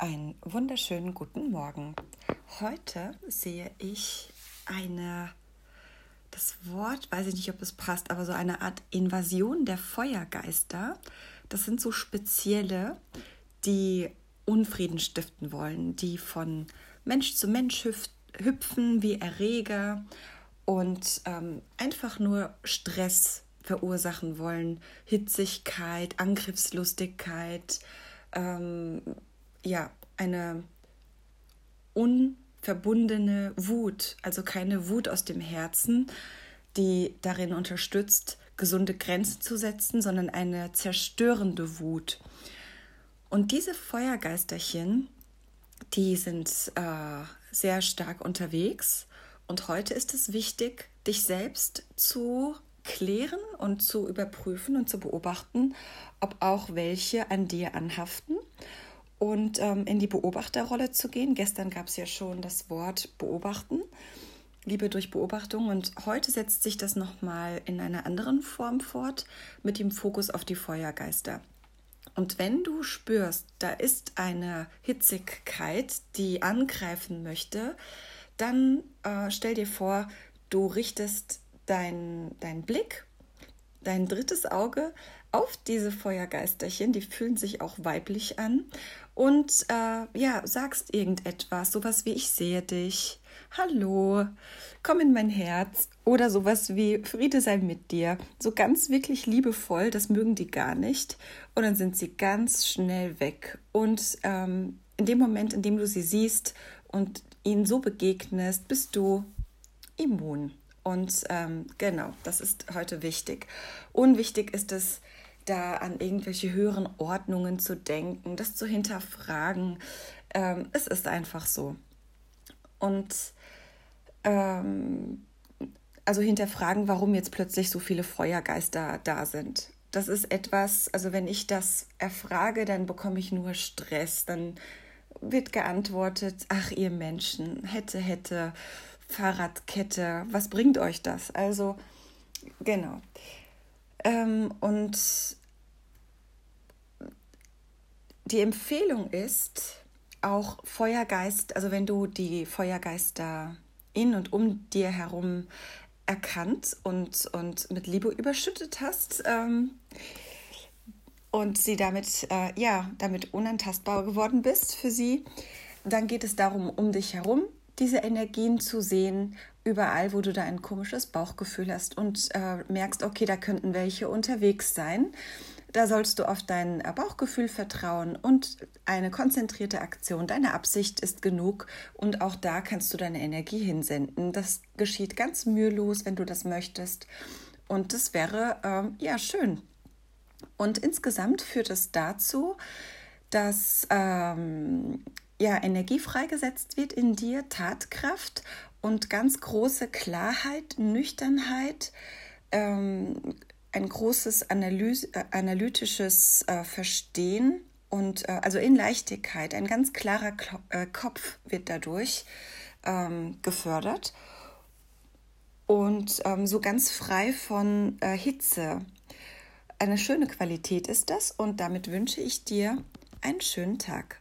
Einen wunderschönen guten Morgen. Heute sehe ich eine, das Wort, weiß ich nicht, ob es passt, aber so eine Art Invasion der Feuergeister. Das sind so spezielle, die Unfrieden stiften wollen, die von Mensch zu Mensch hüpfen wie Erreger und ähm, einfach nur Stress verursachen wollen, Hitzigkeit, Angriffslustigkeit, ähm, ja, eine unverbundene Wut, also keine Wut aus dem Herzen, die darin unterstützt, gesunde Grenzen zu setzen, sondern eine zerstörende Wut. Und diese Feuergeisterchen, die sind äh, sehr stark unterwegs. Und heute ist es wichtig, dich selbst zu klären und zu überprüfen und zu beobachten, ob auch welche an dir anhaften und ähm, in die Beobachterrolle zu gehen. Gestern gab es ja schon das Wort beobachten, Liebe durch Beobachtung und heute setzt sich das nochmal in einer anderen Form fort mit dem Fokus auf die Feuergeister. Und wenn du spürst, da ist eine Hitzigkeit, die angreifen möchte, dann äh, stell dir vor, du richtest deinen dein Blick, dein drittes Auge auf diese Feuergeisterchen, die fühlen sich auch weiblich an und äh, ja, sagst irgendetwas, sowas wie ich sehe dich, hallo, komm in mein Herz oder sowas wie Friede sei mit dir, so ganz wirklich liebevoll, das mögen die gar nicht und dann sind sie ganz schnell weg und ähm, in dem Moment, in dem du sie siehst und ihnen so begegnest, bist du immun. Und ähm, genau, das ist heute wichtig. Unwichtig ist es, da an irgendwelche höheren Ordnungen zu denken, das zu hinterfragen. Ähm, es ist einfach so. Und ähm, also hinterfragen, warum jetzt plötzlich so viele Feuergeister da sind. Das ist etwas, also wenn ich das erfrage, dann bekomme ich nur Stress. Dann wird geantwortet, ach ihr Menschen, hätte, hätte, Fahrradkette, was bringt euch das? Also, genau. Ähm, und die Empfehlung ist, auch Feuergeist, also wenn du die Feuergeister in und um dir herum erkannt und, und mit Liebe überschüttet hast ähm, und sie damit, äh, ja, damit unantastbar geworden bist für sie, dann geht es darum, um dich herum diese Energien zu sehen, überall, wo du da ein komisches Bauchgefühl hast und äh, merkst, okay, da könnten welche unterwegs sein. Da sollst du auf dein äh, Bauchgefühl vertrauen und eine konzentrierte Aktion. Deine Absicht ist genug und auch da kannst du deine Energie hinsenden. Das geschieht ganz mühelos, wenn du das möchtest. Und das wäre ähm, ja schön. Und insgesamt führt es dazu, dass ähm, ja, Energie freigesetzt wird in dir, Tatkraft und ganz große Klarheit, Nüchternheit, ähm, ein großes Analyse, äh, analytisches äh, Verstehen und äh, also in Leichtigkeit, ein ganz klarer Klo äh, Kopf wird dadurch ähm, gefördert und ähm, so ganz frei von äh, Hitze. Eine schöne Qualität ist das und damit wünsche ich dir einen schönen Tag.